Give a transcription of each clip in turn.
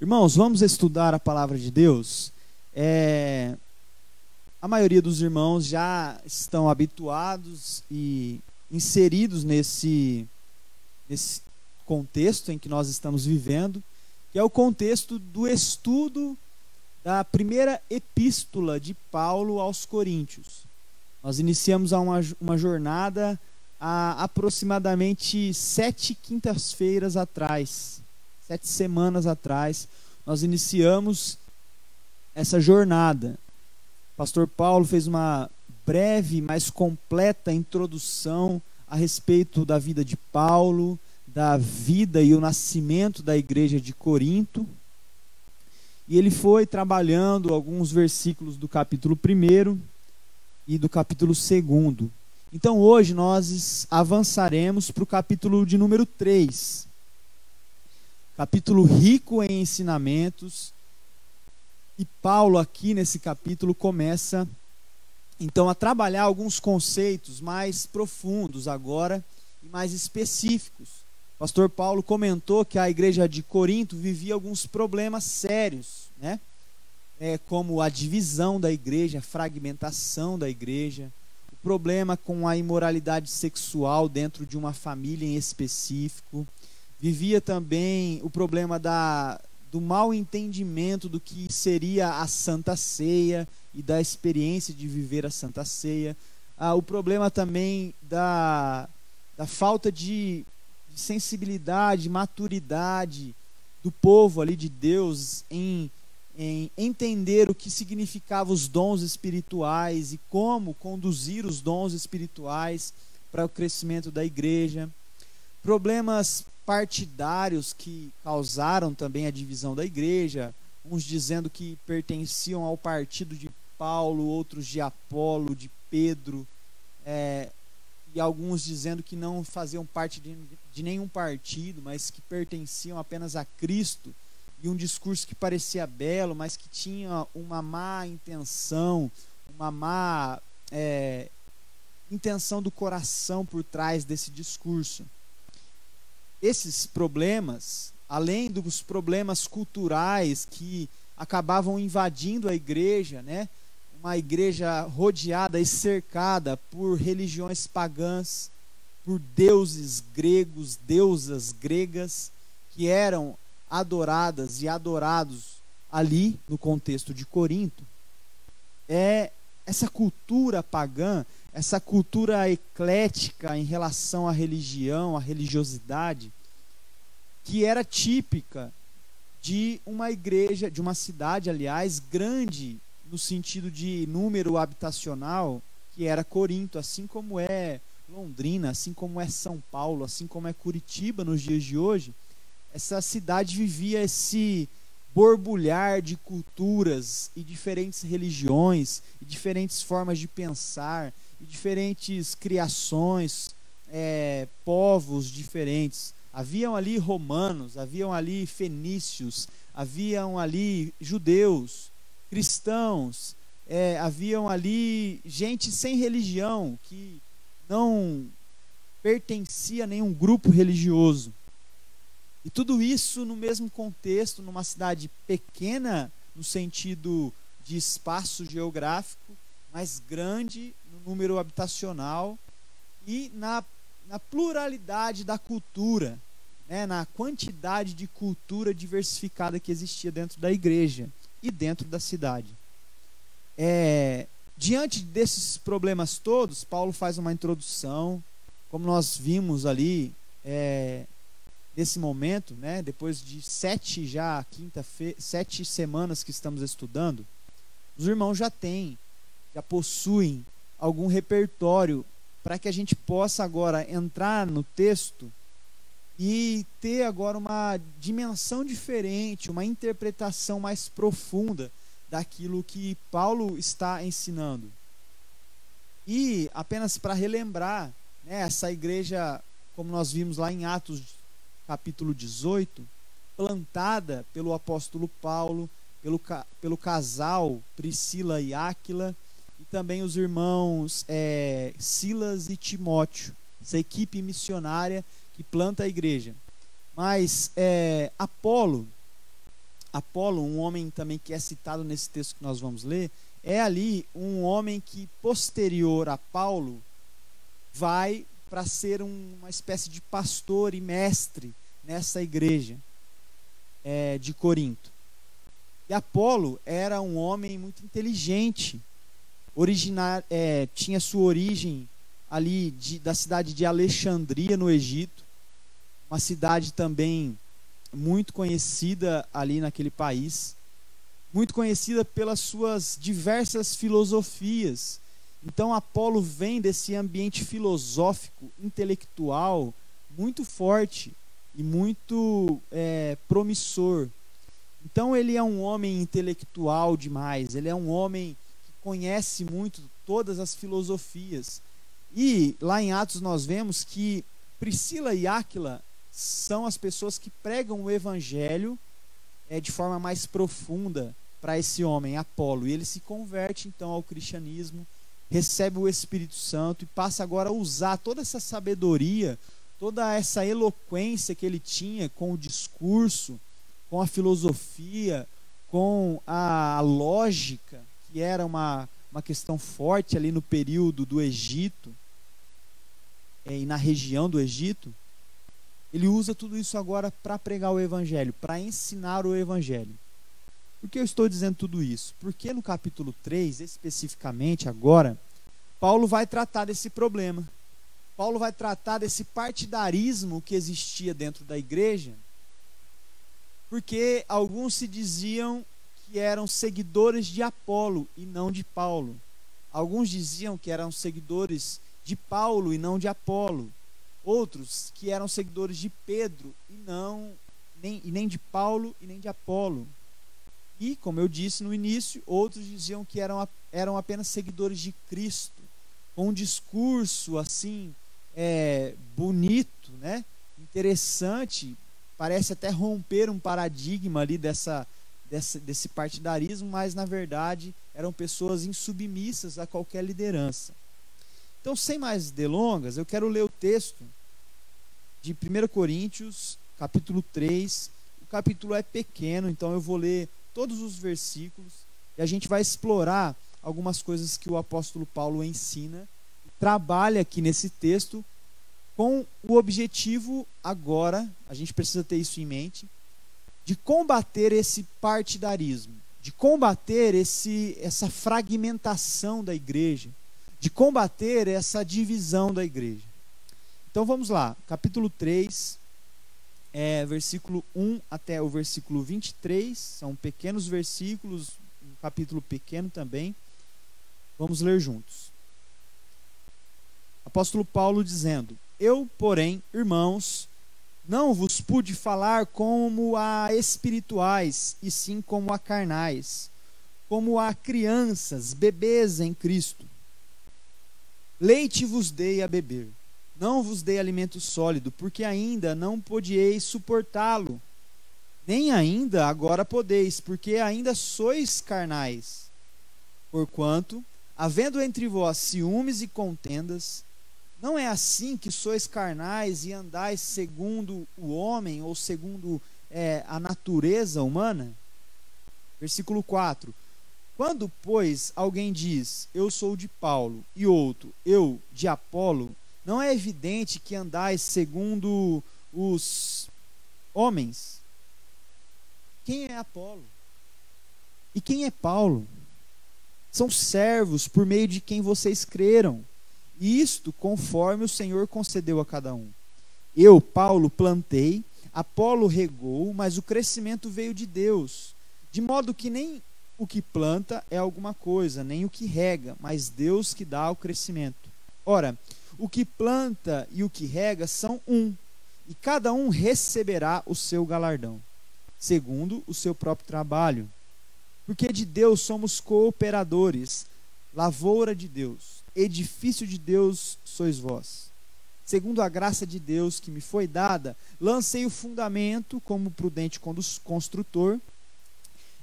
Irmãos, vamos estudar a palavra de Deus. É, a maioria dos irmãos já estão habituados e inseridos nesse, nesse contexto em que nós estamos vivendo, que é o contexto do estudo da primeira epístola de Paulo aos Coríntios. Nós iniciamos uma, uma jornada há aproximadamente sete quintas-feiras atrás sete semanas atrás, nós iniciamos essa jornada. O pastor Paulo fez uma breve, mas completa introdução a respeito da vida de Paulo, da vida e o nascimento da igreja de Corinto. E ele foi trabalhando alguns versículos do capítulo 1 e do capítulo 2. Então hoje nós avançaremos para o capítulo de número 3 capítulo rico em ensinamentos. E Paulo, aqui nesse capítulo, começa então a trabalhar alguns conceitos mais profundos agora e mais específicos. O pastor Paulo comentou que a igreja de Corinto vivia alguns problemas sérios, né? É, como a divisão da igreja, a fragmentação da igreja, o problema com a imoralidade sexual dentro de uma família em específico, vivia também o problema da, do mal entendimento do que seria a Santa Ceia e da experiência de viver a Santa Ceia. Ah, o problema também da, da falta de, de sensibilidade, maturidade do povo ali de Deus em, em entender o que significavam os dons espirituais e como conduzir os dons espirituais para o crescimento da igreja. Problemas partidários que causaram também a divisão da igreja, uns dizendo que pertenciam ao partido de Paulo, outros de Apolo, de Pedro, é, e alguns dizendo que não faziam parte de, de nenhum partido, mas que pertenciam apenas a Cristo, e um discurso que parecia belo, mas que tinha uma má intenção, uma má é, intenção do coração por trás desse discurso esses problemas, além dos problemas culturais que acabavam invadindo a igreja, né? Uma igreja rodeada e cercada por religiões pagãs, por deuses gregos, deusas gregas que eram adoradas e adorados ali no contexto de Corinto. É essa cultura pagã essa cultura eclética em relação à religião, à religiosidade, que era típica de uma igreja, de uma cidade, aliás, grande no sentido de número habitacional, que era Corinto, assim como é Londrina, assim como é São Paulo, assim como é Curitiba nos dias de hoje. Essa cidade vivia esse borbulhar de culturas e diferentes religiões e diferentes formas de pensar diferentes criações, é, povos diferentes. Haviam ali romanos, haviam ali fenícios, haviam ali judeus, cristãos, é, haviam ali gente sem religião que não pertencia a nenhum grupo religioso. E tudo isso no mesmo contexto, numa cidade pequena, no sentido de espaço geográfico, mas grande no número habitacional e na, na pluralidade da cultura, né, na quantidade de cultura diversificada que existia dentro da igreja e dentro da cidade. É, diante desses problemas todos, Paulo faz uma introdução, como nós vimos ali é, nesse momento, né, depois de sete já quinta sete semanas que estamos estudando, os irmãos já têm já possuem algum repertório para que a gente possa agora entrar no texto e ter agora uma dimensão diferente, uma interpretação mais profunda daquilo que Paulo está ensinando. E apenas para relembrar, né, essa igreja, como nós vimos lá em Atos capítulo 18, plantada pelo apóstolo Paulo, pelo, pelo casal Priscila e Áquila, também os irmãos é, Silas e Timóteo, essa equipe missionária que planta a igreja. Mas é, Apolo, Apolo, um homem também que é citado nesse texto que nós vamos ler, é ali um homem que, posterior a Paulo, vai para ser um, uma espécie de pastor e mestre nessa igreja é, de Corinto. E Apolo era um homem muito inteligente, originar, é, tinha sua origem ali de, da cidade de Alexandria, no Egito, uma cidade também muito conhecida ali naquele país, muito conhecida pelas suas diversas filosofias. Então, Apolo vem desse ambiente filosófico, intelectual, muito forte e muito é, promissor. Então, ele é um homem intelectual demais, ele é um homem conhece muito todas as filosofias. E lá em Atos nós vemos que Priscila e Áquila são as pessoas que pregam o evangelho é, de forma mais profunda para esse homem, Apolo. E ele se converte então ao cristianismo, recebe o Espírito Santo e passa agora a usar toda essa sabedoria, toda essa eloquência que ele tinha com o discurso, com a filosofia, com a lógica, que era uma, uma questão forte ali no período do Egito é, e na região do Egito ele usa tudo isso agora para pregar o evangelho, para ensinar o evangelho. Por que eu estou dizendo tudo isso? Porque no capítulo 3, especificamente agora, Paulo vai tratar desse problema. Paulo vai tratar desse partidarismo que existia dentro da igreja, porque alguns se diziam que eram seguidores de Apolo e não de Paulo. Alguns diziam que eram seguidores de Paulo e não de Apolo outros que eram seguidores de Pedro e não nem, e nem de Paulo e nem de Apolo. E, como eu disse no início, outros diziam que eram, eram apenas seguidores de Cristo, com um discurso assim é, bonito, né? interessante, parece até romper um paradigma ali dessa, dessa, desse partidarismo, mas na verdade eram pessoas insubmissas a qualquer liderança. Então, sem mais delongas, eu quero ler o texto de 1 Coríntios, capítulo 3. O capítulo é pequeno, então eu vou ler todos os versículos e a gente vai explorar algumas coisas que o apóstolo Paulo ensina, trabalha aqui nesse texto com o objetivo agora, a gente precisa ter isso em mente, de combater esse partidarismo, de combater esse, essa fragmentação da igreja, de combater essa divisão da igreja. Então vamos lá, capítulo 3, é, versículo 1 até o versículo 23, são pequenos versículos, um capítulo pequeno também. Vamos ler juntos. Apóstolo Paulo dizendo: Eu, porém, irmãos, não vos pude falar como a espirituais, e sim como a carnais, como a crianças, bebês em Cristo. Leite vos dei a beber, não vos dei alimento sólido, porque ainda não podieis suportá-lo. Nem ainda agora podeis, porque ainda sois carnais. Porquanto, havendo entre vós ciúmes e contendas, não é assim que sois carnais e andais segundo o homem ou segundo é, a natureza humana? Versículo 4: quando, pois, alguém diz, eu sou de Paulo, e outro, eu de Apolo, não é evidente que andais segundo os homens? Quem é Apolo? E quem é Paulo? São servos por meio de quem vocês creram, isto conforme o Senhor concedeu a cada um. Eu, Paulo, plantei, Apolo regou, mas o crescimento veio de Deus, de modo que nem o que planta é alguma coisa, nem o que rega, mas Deus que dá o crescimento. Ora, o que planta e o que rega são um, e cada um receberá o seu galardão, segundo o seu próprio trabalho. Porque de Deus somos cooperadores, lavoura de Deus, edifício de Deus sois vós. Segundo a graça de Deus que me foi dada, lancei o fundamento como prudente construtor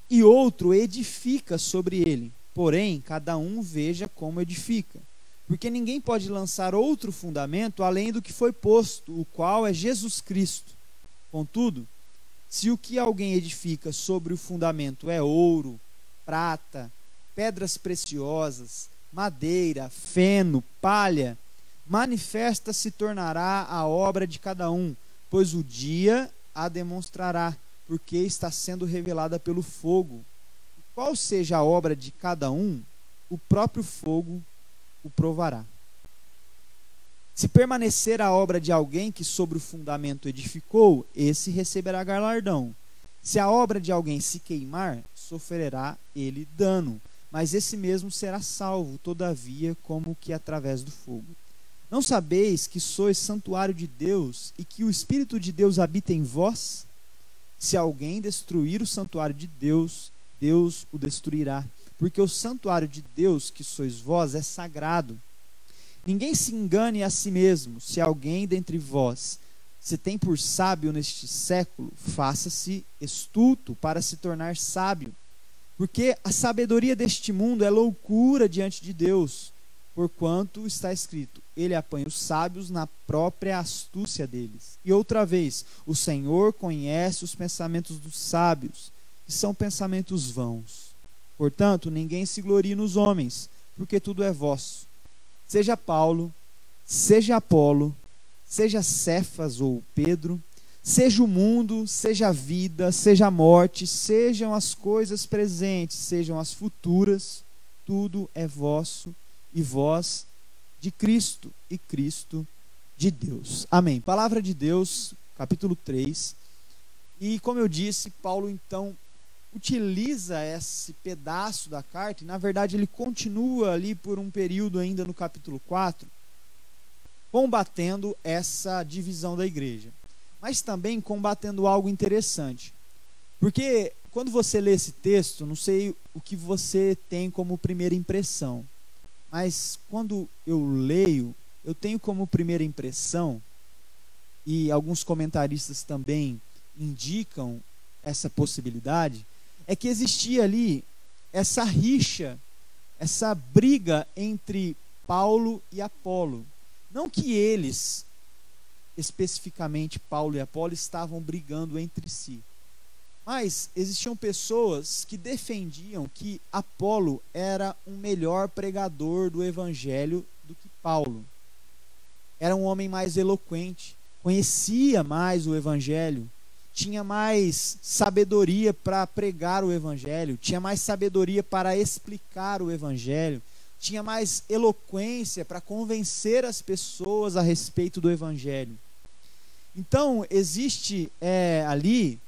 e outro edifica sobre ele. Porém, cada um veja como edifica. Porque ninguém pode lançar outro fundamento além do que foi posto, o qual é Jesus Cristo. Contudo, Se o que alguém edifica sobre o fundamento é ouro, prata, pedras preciosas, madeira, feno, palha, manifesta se tornará a obra de cada um, pois o dia a demonstrará, porque está sendo revelada pelo fogo. Qual seja a obra de cada um, o próprio fogo o provará. Se permanecer a obra de alguém que sobre o fundamento edificou, esse receberá galardão. Se a obra de alguém se queimar, sofrerá ele dano, mas esse mesmo será salvo, todavia, como que através do fogo. Não sabeis que sois santuário de Deus e que o Espírito de Deus habita em vós? Se alguém destruir o santuário de Deus, Deus o destruirá, porque o santuário de Deus, que sois vós, é sagrado Ninguém se engane a si mesmo. Se alguém dentre vós se tem por sábio neste século, faça-se estulto para se tornar sábio. Porque a sabedoria deste mundo é loucura diante de Deus, porquanto está escrito: Ele apanha os sábios na própria astúcia deles. E outra vez, o Senhor conhece os pensamentos dos sábios, que são pensamentos vãos. Portanto, ninguém se glorie nos homens, porque tudo é vosso seja Paulo, seja Apolo, seja Cefas ou Pedro, seja o mundo, seja a vida, seja a morte, sejam as coisas presentes, sejam as futuras, tudo é vosso e vós de Cristo e Cristo de Deus. Amém. Palavra de Deus, capítulo 3. E como eu disse, Paulo então utiliza esse pedaço da carta, e na verdade ele continua ali por um período ainda no capítulo 4, combatendo essa divisão da igreja. Mas também combatendo algo interessante. Porque quando você lê esse texto, não sei o que você tem como primeira impressão, mas quando eu leio, eu tenho como primeira impressão, e alguns comentaristas também indicam essa possibilidade, é que existia ali essa rixa, essa briga entre Paulo e Apolo. Não que eles, especificamente Paulo e Apolo, estavam brigando entre si. Mas existiam pessoas que defendiam que Apolo era um melhor pregador do evangelho do que Paulo. Era um homem mais eloquente, conhecia mais o evangelho, tinha mais sabedoria para pregar o evangelho, tinha mais sabedoria para explicar o evangelho, tinha mais eloquência para convencer as pessoas a respeito do evangelho. Então, existe é, ali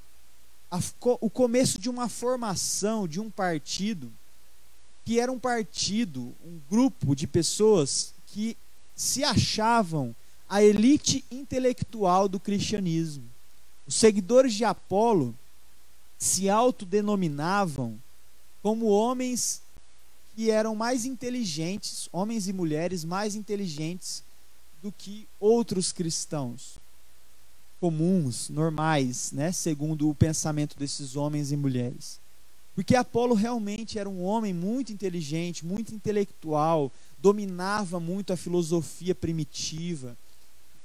a, o começo de uma formação de um partido que era um partido, um grupo de pessoas que se achavam a elite intelectual do cristianismo. Os seguidores de Apolo se autodenominavam como homens que eram mais inteligentes, homens e mulheres mais inteligentes do que outros cristãos comuns, normais, né, segundo o pensamento desses homens e mulheres. Porque Apolo realmente era um homem muito inteligente, muito intelectual, dominava muito a filosofia primitiva,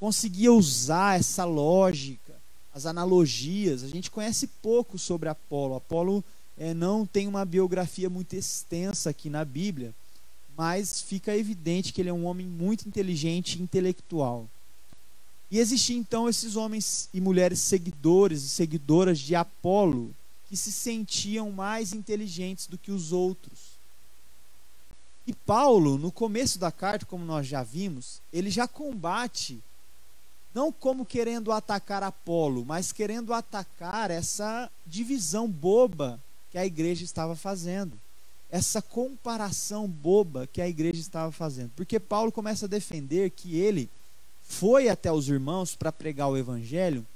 conseguia usar essa lógica as analogias. A gente conhece pouco sobre Apolo. Apolo é, não tem uma biografia muito extensa aqui na Bíblia, mas fica evidente que ele é um homem muito inteligente e intelectual. E existiam então esses homens e mulheres seguidores e seguidoras de Apolo que se sentiam mais inteligentes do que os outros. E Paulo, no começo da carta, como nós já vimos, ele já combate não como querendo atacar Apolo, mas querendo atacar essa divisão boba que a igreja estava fazendo. Essa comparação boba que a igreja estava fazendo. Porque Paulo começa a defender que ele foi até os irmãos para pregar o evangelho,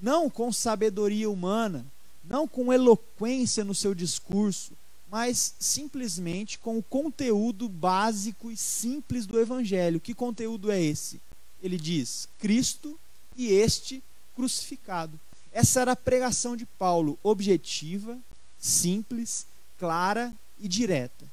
não com sabedoria humana, não com eloquência no seu discurso, mas simplesmente com o conteúdo básico e simples do evangelho. Que conteúdo é esse? ele diz: Cristo e este crucificado. Essa era a pregação de Paulo, objetiva, simples, clara e direta.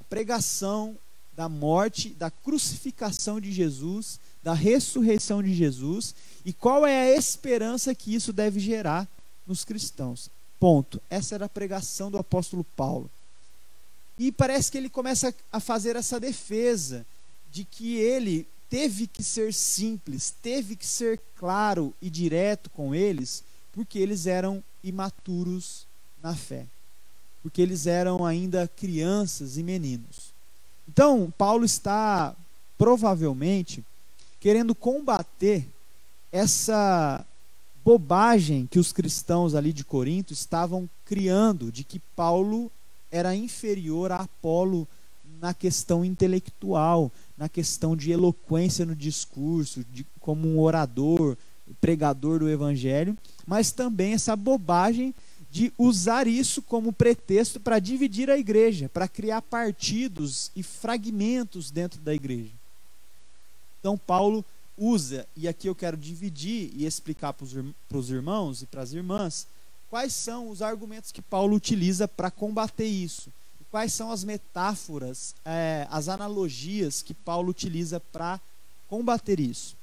A pregação da morte, da crucificação de Jesus, da ressurreição de Jesus e qual é a esperança que isso deve gerar nos cristãos. Ponto. Essa era a pregação do apóstolo Paulo. E parece que ele começa a fazer essa defesa de que ele teve que ser simples, teve que ser claro e direto com eles, porque eles eram imaturos na fé. Porque eles eram ainda crianças e meninos. Então, Paulo está provavelmente querendo combater essa bobagem que os cristãos ali de Corinto estavam criando de que Paulo era inferior a Apolo na questão intelectual, na questão de eloquência no discurso, de, como um orador, pregador do evangelho, mas também essa bobagem de usar isso como pretexto para dividir a igreja, para criar partidos e fragmentos dentro da igreja. Então, Paulo usa, e aqui eu quero dividir e explicar para os irmãos e para as irmãs, quais são os argumentos que Paulo utiliza para combater isso. Quais são as metáforas, é, as analogias que Paulo utiliza para combater isso.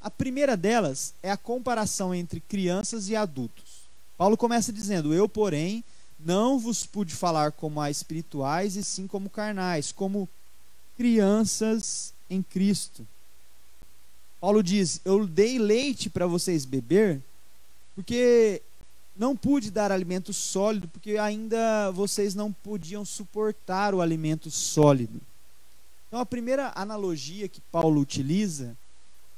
A primeira delas é a comparação entre crianças e adultos. Paulo começa dizendo: Eu, porém, não vos pude falar como a espirituais, e sim como carnais, como crianças em Cristo. Paulo diz: Eu dei leite para vocês beber, porque não pude dar alimento sólido, porque ainda vocês não podiam suportar o alimento sólido. Então, a primeira analogia que Paulo utiliza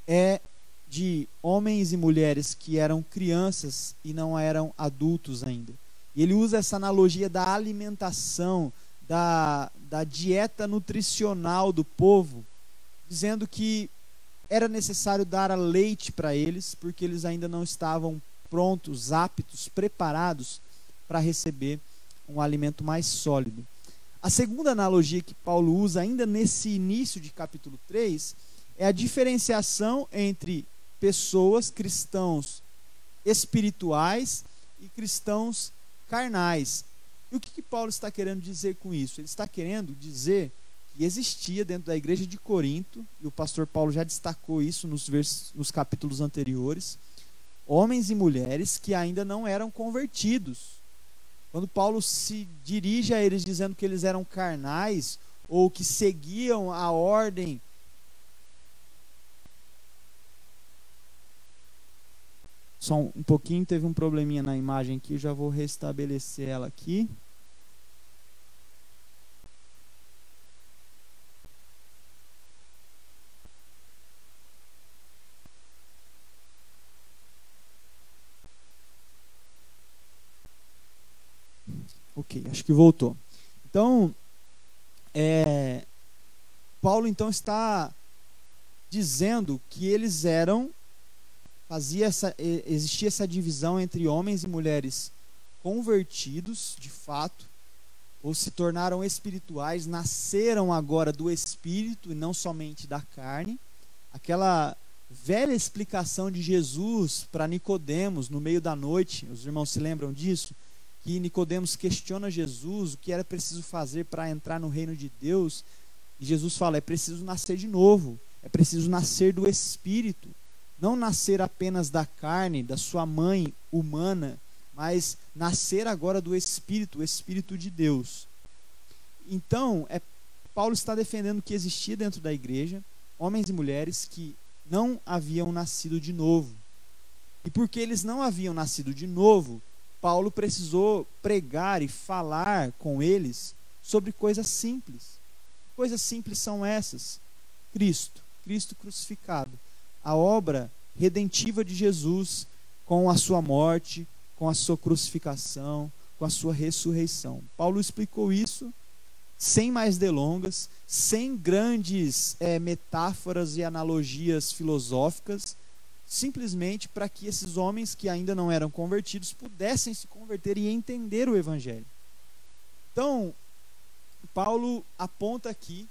é de homens e mulheres que eram crianças e não eram adultos ainda. E ele usa essa analogia da alimentação, da, da dieta nutricional do povo, dizendo que era necessário dar a leite para eles, porque eles ainda não estavam prontos, aptos, preparados para receber um alimento mais sólido. A segunda analogia que Paulo usa, ainda nesse início de capítulo 3, é a diferenciação entre pessoas, cristãos espirituais e cristãos carnais. E o que, que Paulo está querendo dizer com isso? Ele está querendo dizer que existia dentro da igreja de Corinto, e o pastor Paulo já destacou isso nos, vers, nos capítulos anteriores, homens e mulheres que ainda não eram convertidos. Quando Paulo se dirige a eles dizendo que eles eram carnais ou que seguiam a ordem Só um pouquinho, teve um probleminha na imagem aqui, já vou restabelecer ela aqui. Ok, acho que voltou. Então, é, Paulo então está dizendo que eles eram fazia essa existia essa divisão entre homens e mulheres convertidos, de fato, ou se tornaram espirituais, nasceram agora do espírito e não somente da carne. Aquela velha explicação de Jesus para Nicodemos no meio da noite, os irmãos se lembram disso? Que Nicodemos questiona Jesus o que era preciso fazer para entrar no reino de Deus, e Jesus fala: é preciso nascer de novo, é preciso nascer do Espírito, não nascer apenas da carne, da sua mãe humana, mas nascer agora do Espírito, o Espírito de Deus. Então, é, Paulo está defendendo que existia dentro da igreja homens e mulheres que não haviam nascido de novo. E porque eles não haviam nascido de novo, Paulo precisou pregar e falar com eles sobre coisas simples. Coisas simples são essas: Cristo, Cristo crucificado, a obra redentiva de Jesus com a sua morte, com a sua crucificação, com a sua ressurreição. Paulo explicou isso sem mais delongas, sem grandes é, metáforas e analogias filosóficas simplesmente para que esses homens que ainda não eram convertidos pudessem se converter e entender o Evangelho. Então, Paulo aponta aqui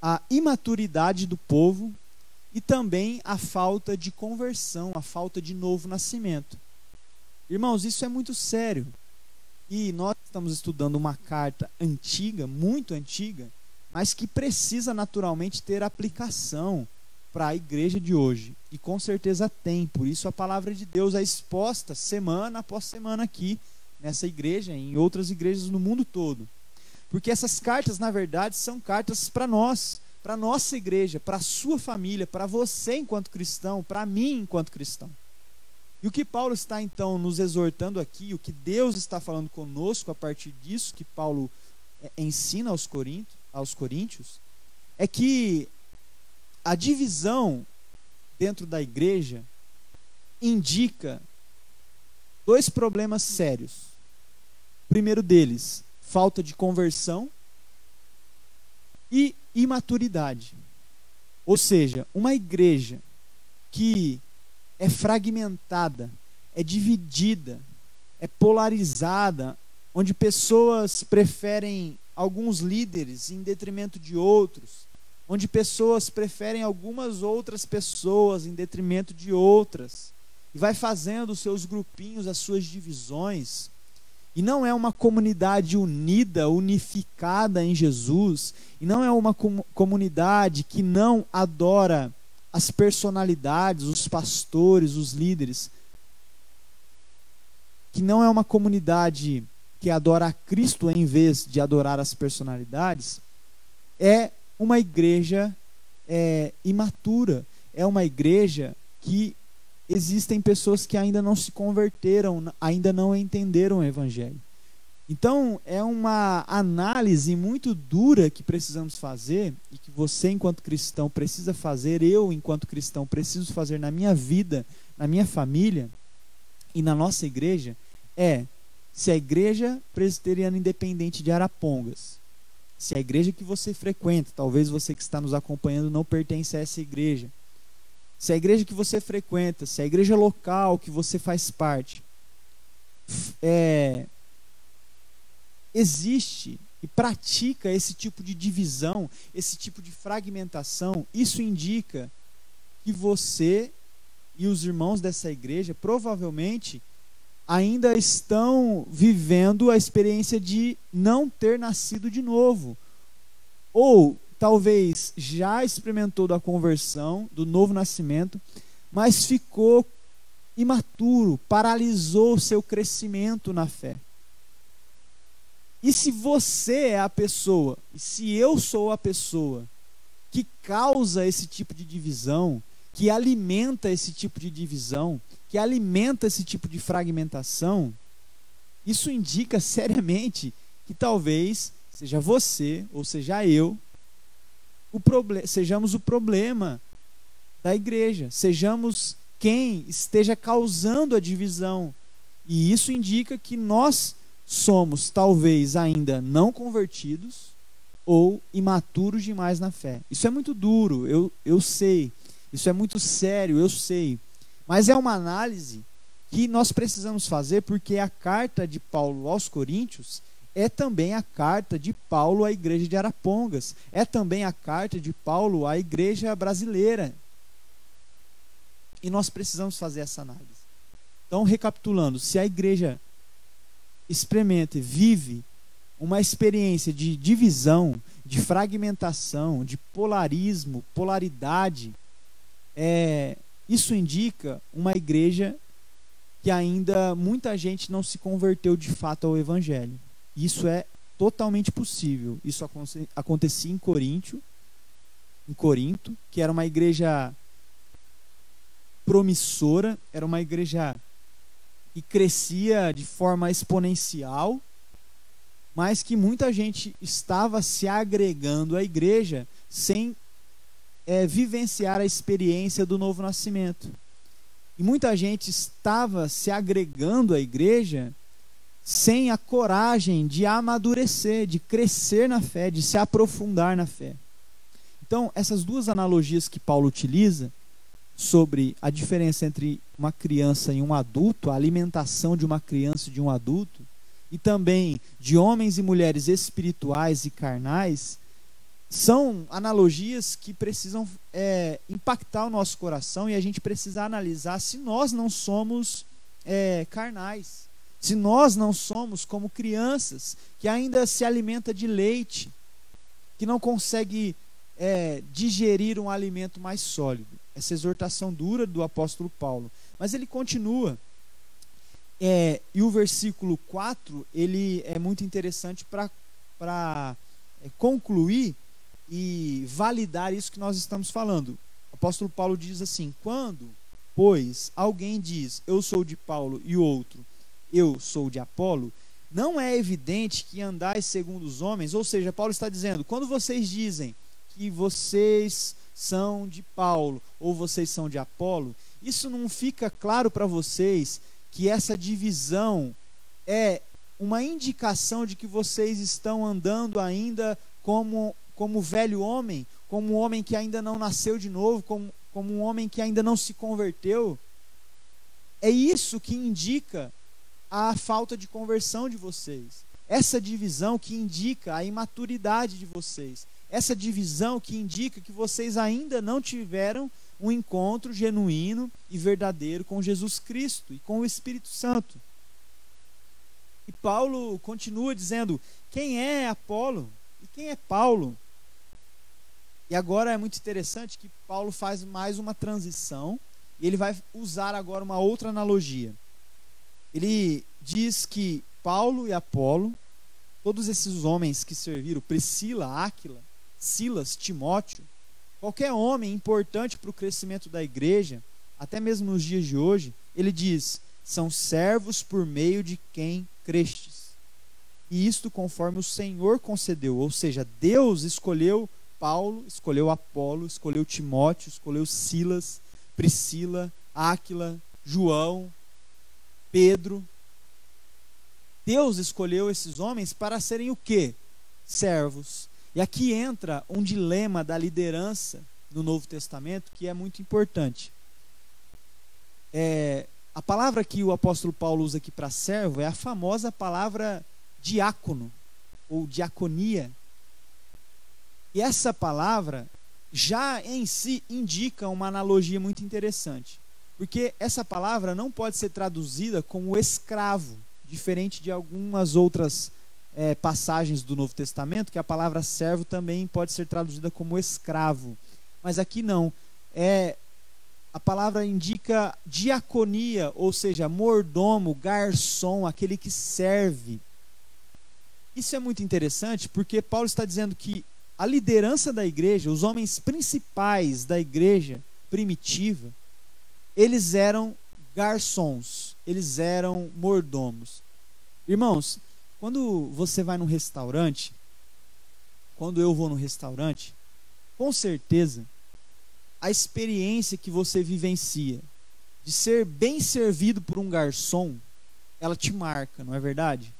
a imaturidade do povo e também a falta de conversão, a falta de novo nascimento. Irmãos, isso é muito sério. E nós estamos estudando uma carta antiga, muito antiga, mas que precisa naturalmente ter aplicação para a igreja de hoje. E com certeza tem, por isso a palavra de Deus é exposta semana após semana aqui nessa igreja, em outras igrejas no mundo todo. Porque essas cartas, na verdade, são cartas para nós, para nossa igreja, para a sua família, para você enquanto cristão, para mim enquanto cristão. E o que Paulo está então nos exortando aqui, o que Deus está falando conosco a partir disso que Paulo é, ensina aos coríntios, aos coríntios é que a divisão dentro da igreja indica dois problemas sérios. O primeiro deles, falta de conversão e imaturidade. Ou seja, uma igreja que é fragmentada, é dividida, é polarizada, onde pessoas preferem alguns líderes em detrimento de outros, onde pessoas preferem algumas outras pessoas em detrimento de outras, e vai fazendo os seus grupinhos, as suas divisões, e não é uma comunidade unida, unificada em Jesus, e não é uma com comunidade que não adora as personalidades, os pastores, os líderes, que não é uma comunidade que adora a Cristo em vez de adorar as personalidades, é uma igreja é, imatura, é uma igreja que existem pessoas que ainda não se converteram, ainda não entenderam o Evangelho. Então, é uma análise muito dura que precisamos fazer e que você, enquanto cristão, precisa fazer, eu, enquanto cristão, preciso fazer na minha vida, na minha família e na nossa igreja é se a igreja presbiteriana independente de Arapongas, se a igreja que você frequenta, talvez você que está nos acompanhando não pertence a essa igreja, se a igreja que você frequenta, se a igreja local que você faz parte, é, existe e pratica esse tipo de divisão, esse tipo de fragmentação, isso indica que você e os irmãos dessa igreja provavelmente ainda estão vivendo a experiência de não ter nascido de novo. Ou talvez já experimentou da conversão, do novo nascimento, mas ficou imaturo, paralisou seu crescimento na fé. E se você é a pessoa, e se eu sou a pessoa que causa esse tipo de divisão, que alimenta esse tipo de divisão, que alimenta esse tipo de fragmentação, isso indica seriamente que talvez seja você ou seja eu o sejamos o problema da igreja, sejamos quem esteja causando a divisão. E isso indica que nós somos talvez ainda não convertidos ou imaturos demais na fé. Isso é muito duro, eu, eu sei. Isso é muito sério, eu sei. Mas é uma análise que nós precisamos fazer porque a carta de Paulo aos Coríntios é também a carta de Paulo à igreja de Arapongas, é também a carta de Paulo à igreja brasileira. E nós precisamos fazer essa análise. Então, recapitulando, se a igreja experimenta e vive uma experiência de divisão, de fragmentação, de polarismo, polaridade, é, isso indica uma igreja que ainda muita gente não se converteu de fato ao evangelho. Isso é totalmente possível. Isso acontecia em Coríntio, em Corinto, que era uma igreja promissora, era uma igreja que crescia de forma exponencial, mas que muita gente estava se agregando à igreja sem é, vivenciar a experiência do novo nascimento. E muita gente estava se agregando à igreja sem a coragem de amadurecer, de crescer na fé, de se aprofundar na fé. Então, essas duas analogias que Paulo utiliza sobre a diferença entre uma criança e um adulto, a alimentação de uma criança e de um adulto, e também de homens e mulheres espirituais e carnais, são analogias que precisam é, impactar o nosso coração e a gente precisa analisar se nós não somos é, carnais, se nós não somos como crianças que ainda se alimenta de leite, que não consegue é, digerir um alimento mais sólido. Essa exortação dura do apóstolo Paulo. Mas ele continua. É, e o versículo 4 ele é muito interessante para é, concluir e validar isso que nós estamos falando. O apóstolo Paulo diz assim: quando, pois, alguém diz eu sou de Paulo e outro eu sou de Apolo, não é evidente que andais segundo os homens, ou seja, Paulo está dizendo, quando vocês dizem que vocês são de Paulo ou vocês são de Apolo, isso não fica claro para vocês que essa divisão é uma indicação de que vocês estão andando ainda como como velho homem, como um homem que ainda não nasceu de novo, como, como um homem que ainda não se converteu. É isso que indica a falta de conversão de vocês. Essa divisão que indica a imaturidade de vocês. Essa divisão que indica que vocês ainda não tiveram um encontro genuíno e verdadeiro com Jesus Cristo e com o Espírito Santo. E Paulo continua dizendo: quem é Apolo e quem é Paulo? E agora é muito interessante que Paulo faz mais uma transição e ele vai usar agora uma outra analogia. Ele diz que Paulo e Apolo, todos esses homens que serviram, Priscila, Áquila, Silas, Timóteo, qualquer homem importante para o crescimento da igreja, até mesmo nos dias de hoje, ele diz: são servos por meio de quem crestes. E isto conforme o Senhor concedeu, ou seja, Deus escolheu Paulo, escolheu Apolo, escolheu Timóteo, escolheu Silas, Priscila, Áquila, João, Pedro. Deus escolheu esses homens para serem o quê? Servos. E aqui entra um dilema da liderança no Novo Testamento que é muito importante. É, a palavra que o apóstolo Paulo usa aqui para servo é a famosa palavra diácono ou diaconia. E essa palavra já em si indica uma analogia muito interessante. Porque essa palavra não pode ser traduzida como escravo, diferente de algumas outras é, passagens do Novo Testamento, que a palavra servo também pode ser traduzida como escravo. Mas aqui não. É, a palavra indica diaconia, ou seja, mordomo, garçom, aquele que serve. Isso é muito interessante porque Paulo está dizendo que a liderança da igreja, os homens principais da igreja primitiva, eles eram garçons, eles eram mordomos. Irmãos, quando você vai num restaurante, quando eu vou no restaurante, com certeza a experiência que você vivencia de ser bem servido por um garçom, ela te marca, não é verdade?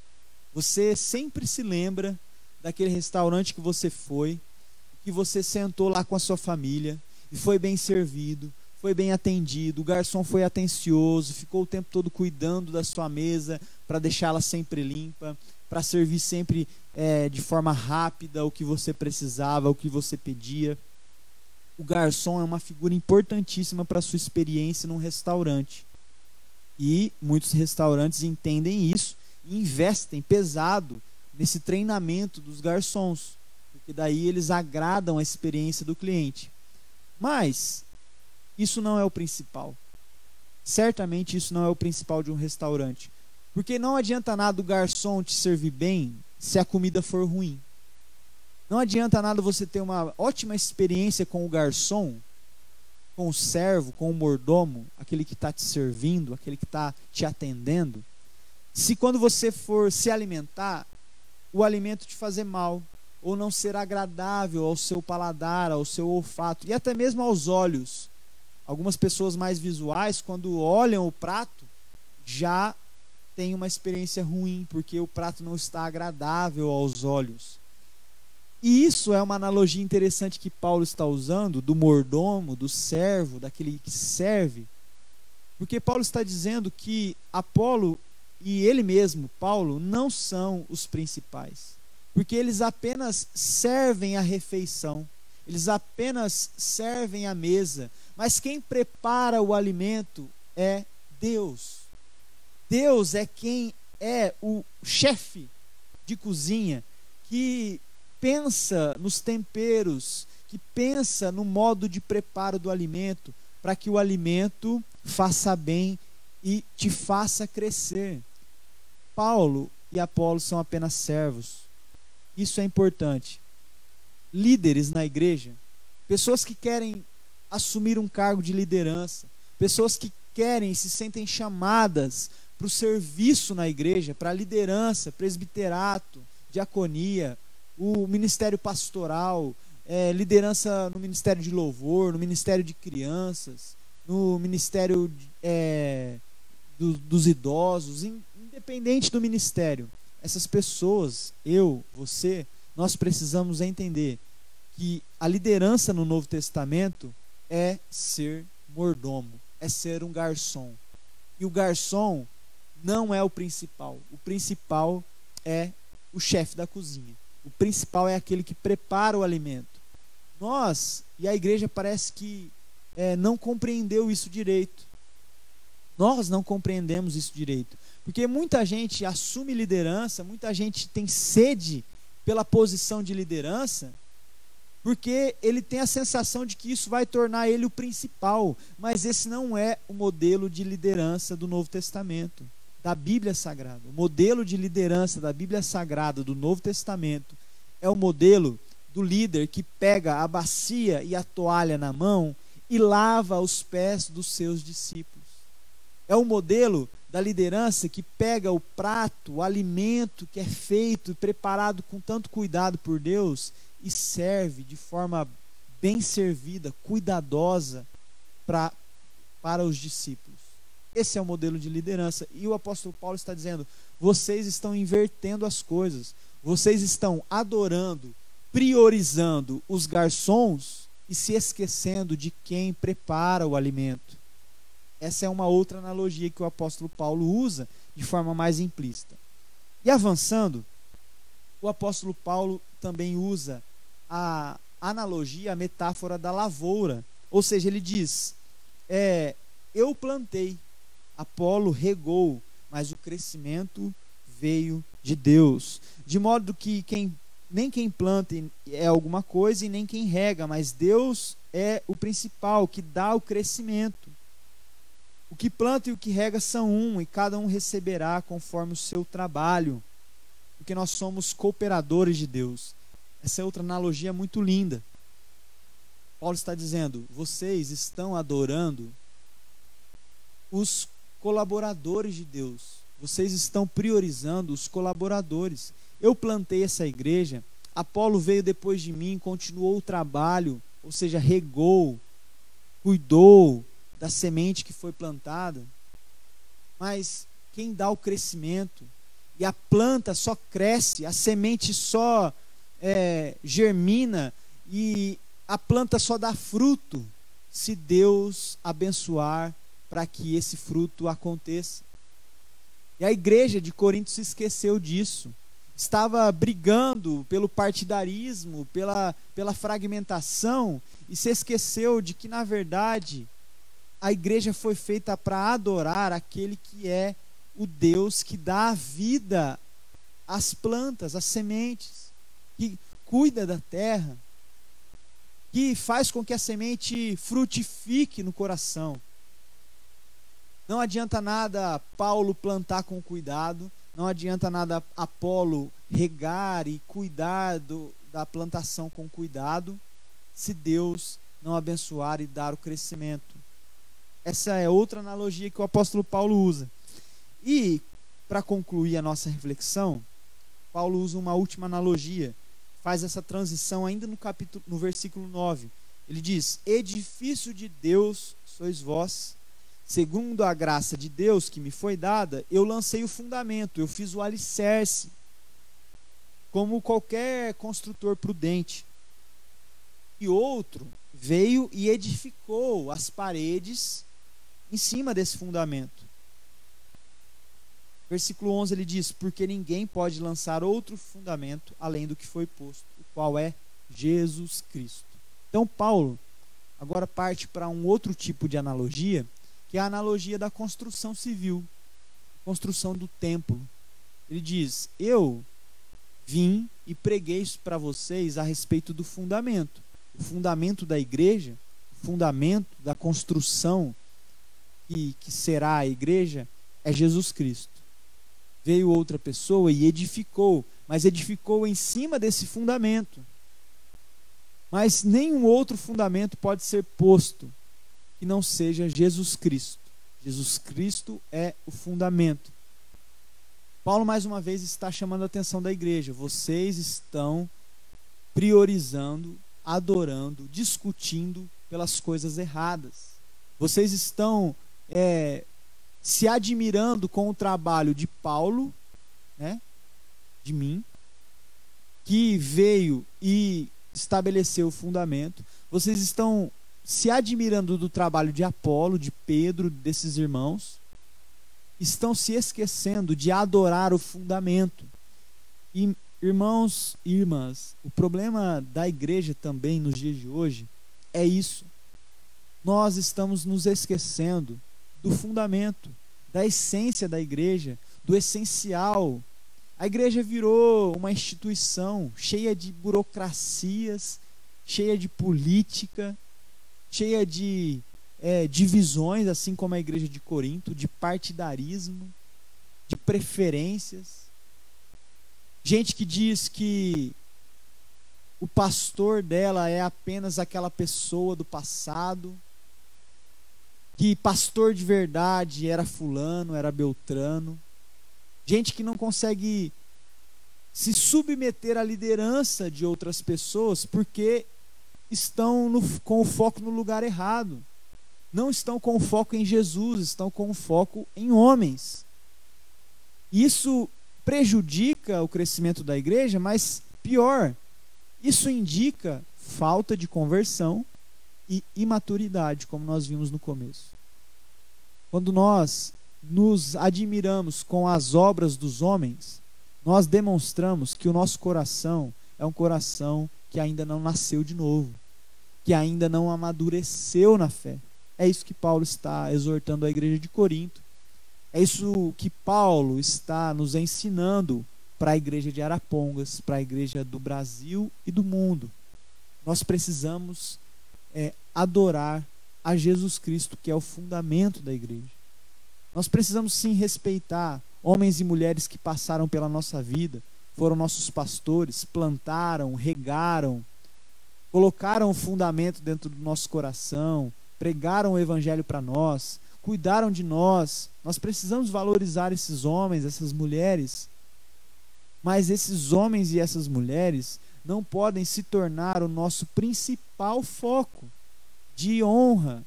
Você sempre se lembra daquele restaurante que você foi, que você sentou lá com a sua família e foi bem servido, foi bem atendido, o garçom foi atencioso, ficou o tempo todo cuidando da sua mesa para deixá-la sempre limpa, para servir sempre é, de forma rápida o que você precisava, o que você pedia. O garçom é uma figura importantíssima para a sua experiência num restaurante. E muitos restaurantes entendem isso e investem pesado nesse treinamento dos garçons, porque daí eles agradam a experiência do cliente. Mas isso não é o principal. Certamente isso não é o principal de um restaurante. Porque não adianta nada o garçom te servir bem se a comida for ruim. Não adianta nada você ter uma ótima experiência com o garçom, com o servo, com o mordomo, aquele que está te servindo, aquele que está te atendendo, se quando você for se alimentar, o alimento te fazer mal, ou não ser agradável ao seu paladar, ao seu olfato e até mesmo aos olhos. Algumas pessoas mais visuais, quando olham o prato, já têm uma experiência ruim, porque o prato não está agradável aos olhos. E isso é uma analogia interessante que Paulo está usando do mordomo, do servo, daquele que serve. Porque Paulo está dizendo que Apolo e ele mesmo, Paulo, não são os principais. Porque eles apenas servem a refeição, eles apenas servem a mesa, mas quem prepara o alimento é Deus. Deus é quem é o chefe de cozinha que pensa nos temperos, que pensa no modo de preparo do alimento, para que o alimento faça bem e te faça crescer. Paulo e Apolo são apenas servos. Isso é importante. Líderes na igreja, pessoas que querem assumir um cargo de liderança, pessoas que querem se sentem chamadas para o serviço na igreja, para a liderança, presbiterato, diaconia, o ministério pastoral, é, liderança no ministério de louvor, no ministério de crianças, no ministério é, do, dos idosos, independente do ministério. Essas pessoas, eu, você, nós precisamos entender que a liderança no Novo Testamento é ser mordomo, é ser um garçom. E o garçom não é o principal. O principal é o chefe da cozinha. O principal é aquele que prepara o alimento. Nós, e a igreja parece que é, não compreendeu isso direito. Nós não compreendemos isso direito. Porque muita gente assume liderança, muita gente tem sede pela posição de liderança, porque ele tem a sensação de que isso vai tornar ele o principal. Mas esse não é o modelo de liderança do Novo Testamento da Bíblia Sagrada. O modelo de liderança da Bíblia Sagrada do Novo Testamento é o modelo do líder que pega a bacia e a toalha na mão e lava os pés dos seus discípulos. É o modelo da liderança que pega o prato, o alimento que é feito e preparado com tanto cuidado por Deus e serve de forma bem servida, cuidadosa pra, para os discípulos. Esse é o modelo de liderança. E o apóstolo Paulo está dizendo: vocês estão invertendo as coisas. Vocês estão adorando, priorizando os garçons e se esquecendo de quem prepara o alimento. Essa é uma outra analogia que o apóstolo Paulo usa de forma mais implícita. E avançando, o apóstolo Paulo também usa a analogia, a metáfora da lavoura. Ou seja, ele diz: é, Eu plantei, Apolo regou, mas o crescimento veio de Deus. De modo que quem nem quem planta é alguma coisa e nem quem rega, mas Deus é o principal que dá o crescimento. O que planta e o que rega são um, e cada um receberá conforme o seu trabalho, porque nós somos cooperadores de Deus. Essa é outra analogia muito linda. Paulo está dizendo: vocês estão adorando os colaboradores de Deus. Vocês estão priorizando os colaboradores. Eu plantei essa igreja, Apolo veio depois de mim, continuou o trabalho, ou seja, regou, cuidou da semente que foi plantada. Mas quem dá o crescimento e a planta só cresce, a semente só é, germina e a planta só dá fruto se Deus abençoar para que esse fruto aconteça. E a igreja de Corinto se esqueceu disso. Estava brigando pelo partidarismo, pela, pela fragmentação, e se esqueceu de que, na verdade, a igreja foi feita para adorar aquele que é o Deus que dá vida às plantas, às sementes, que cuida da terra, que faz com que a semente frutifique no coração. Não adianta nada Paulo plantar com cuidado, não adianta nada Apolo regar e cuidar do, da plantação com cuidado, se Deus não abençoar e dar o crescimento. Essa é outra analogia que o apóstolo Paulo usa. E, para concluir a nossa reflexão, Paulo usa uma última analogia, faz essa transição ainda no capítulo no versículo 9. Ele diz: "Edifício de Deus sois vós, segundo a graça de Deus que me foi dada, eu lancei o fundamento, eu fiz o alicerce, como qualquer construtor prudente. E outro veio e edificou as paredes em cima desse fundamento. Versículo 11 ele diz: Porque ninguém pode lançar outro fundamento além do que foi posto, o qual é Jesus Cristo. Então, Paulo agora parte para um outro tipo de analogia que é a analogia da construção civil, construção do templo. Ele diz: Eu vim e preguei para vocês a respeito do fundamento. o fundamento da igreja, o fundamento da construção que, que será a igreja, é Jesus Cristo. Veio outra pessoa e edificou, mas edificou em cima desse fundamento. Mas nenhum outro fundamento pode ser posto que não seja Jesus Cristo. Jesus Cristo é o fundamento. Paulo, mais uma vez, está chamando a atenção da igreja. Vocês estão priorizando, adorando, discutindo pelas coisas erradas. Vocês estão é, se admirando com o trabalho de Paulo, né, de mim, que veio e estabeleceu o fundamento. Vocês estão se admirando do trabalho de Apolo, de Pedro, desses irmãos. Estão se esquecendo de adorar o fundamento. E, irmãos e irmãs, o problema da igreja também nos dias de hoje é isso. Nós estamos nos esquecendo do fundamento, da essência da igreja, do essencial. A igreja virou uma instituição cheia de burocracias, cheia de política, cheia de é, divisões, assim como a igreja de Corinto, de partidarismo, de preferências. Gente que diz que o pastor dela é apenas aquela pessoa do passado, que pastor de verdade era fulano, era beltrano. Gente que não consegue se submeter à liderança de outras pessoas porque estão no, com o foco no lugar errado. Não estão com o foco em Jesus, estão com o foco em homens. Isso prejudica o crescimento da igreja, mas pior, isso indica falta de conversão e imaturidade, como nós vimos no começo. Quando nós nos admiramos com as obras dos homens, nós demonstramos que o nosso coração é um coração que ainda não nasceu de novo, que ainda não amadureceu na fé. É isso que Paulo está exortando a igreja de Corinto. É isso que Paulo está nos ensinando para a igreja de Arapongas, para a igreja do Brasil e do mundo. Nós precisamos é, adorar a Jesus Cristo, que é o fundamento da igreja. Nós precisamos sim respeitar homens e mulheres que passaram pela nossa vida, foram nossos pastores, plantaram, regaram, colocaram o fundamento dentro do nosso coração, pregaram o evangelho para nós, cuidaram de nós. Nós precisamos valorizar esses homens, essas mulheres. Mas esses homens e essas mulheres não podem se tornar o nosso principal foco de honra,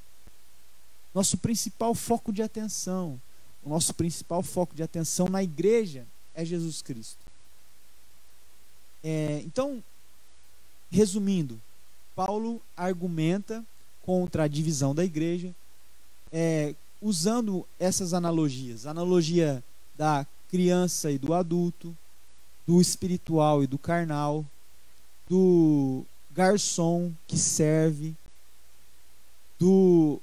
nosso principal foco de atenção. O nosso principal foco de atenção na igreja é Jesus Cristo. É, então, resumindo, Paulo argumenta contra a divisão da igreja, é, usando essas analogias: analogia da criança e do adulto, do espiritual e do carnal, do garçom que serve, do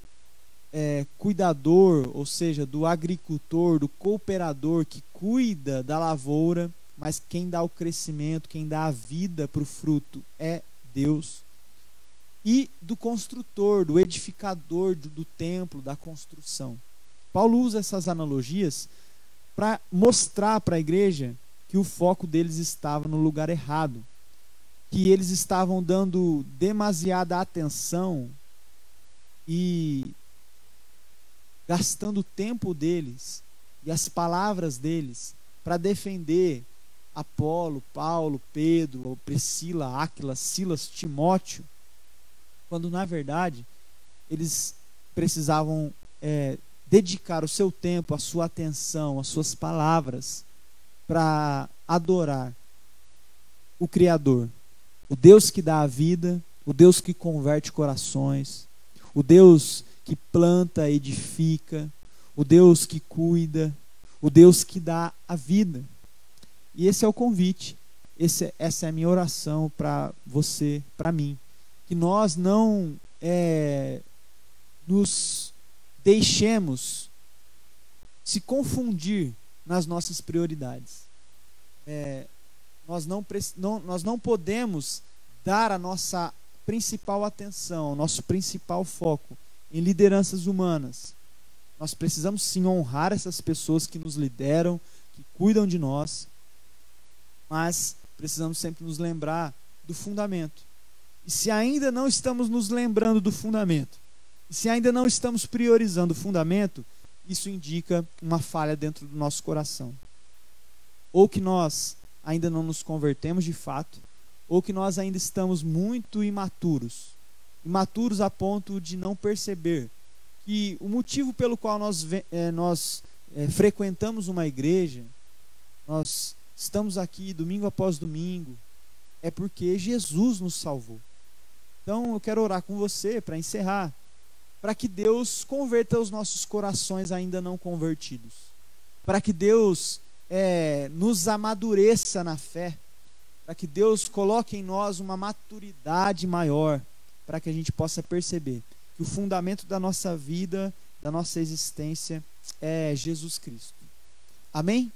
é, cuidador, ou seja, do agricultor, do cooperador que cuida da lavoura, mas quem dá o crescimento, quem dá a vida para o fruto é Deus. E do construtor, do edificador do, do templo, da construção. Paulo usa essas analogias para mostrar para a igreja que o foco deles estava no lugar errado, que eles estavam dando demasiada atenção e gastando o tempo deles e as palavras deles para defender Apolo, Paulo, Pedro, Priscila, Áquila, Silas, Timóteo, quando na verdade eles precisavam é, dedicar o seu tempo, a sua atenção, as suas palavras para adorar o Criador, o Deus que dá a vida, o Deus que converte corações, o Deus que planta, edifica, o Deus que cuida, o Deus que dá a vida. E esse é o convite, esse, essa é a minha oração para você, para mim. Que nós não é, nos deixemos se confundir nas nossas prioridades. É, nós, não, não, nós não podemos dar a nossa principal atenção, nosso principal foco em lideranças humanas. Nós precisamos sim honrar essas pessoas que nos lideram, que cuidam de nós, mas precisamos sempre nos lembrar do fundamento. E se ainda não estamos nos lembrando do fundamento, e se ainda não estamos priorizando o fundamento, isso indica uma falha dentro do nosso coração. Ou que nós ainda não nos convertemos de fato, ou que nós ainda estamos muito imaturos imaturos a ponto de não perceber que o motivo pelo qual nós, é, nós é, frequentamos uma igreja, nós estamos aqui domingo após domingo, é porque Jesus nos salvou. Então eu quero orar com você para encerrar, para que Deus converta os nossos corações ainda não convertidos, para que Deus é, nos amadureça na fé, para que Deus coloque em nós uma maturidade maior, para que a gente possa perceber que o fundamento da nossa vida, da nossa existência é Jesus Cristo. Amém?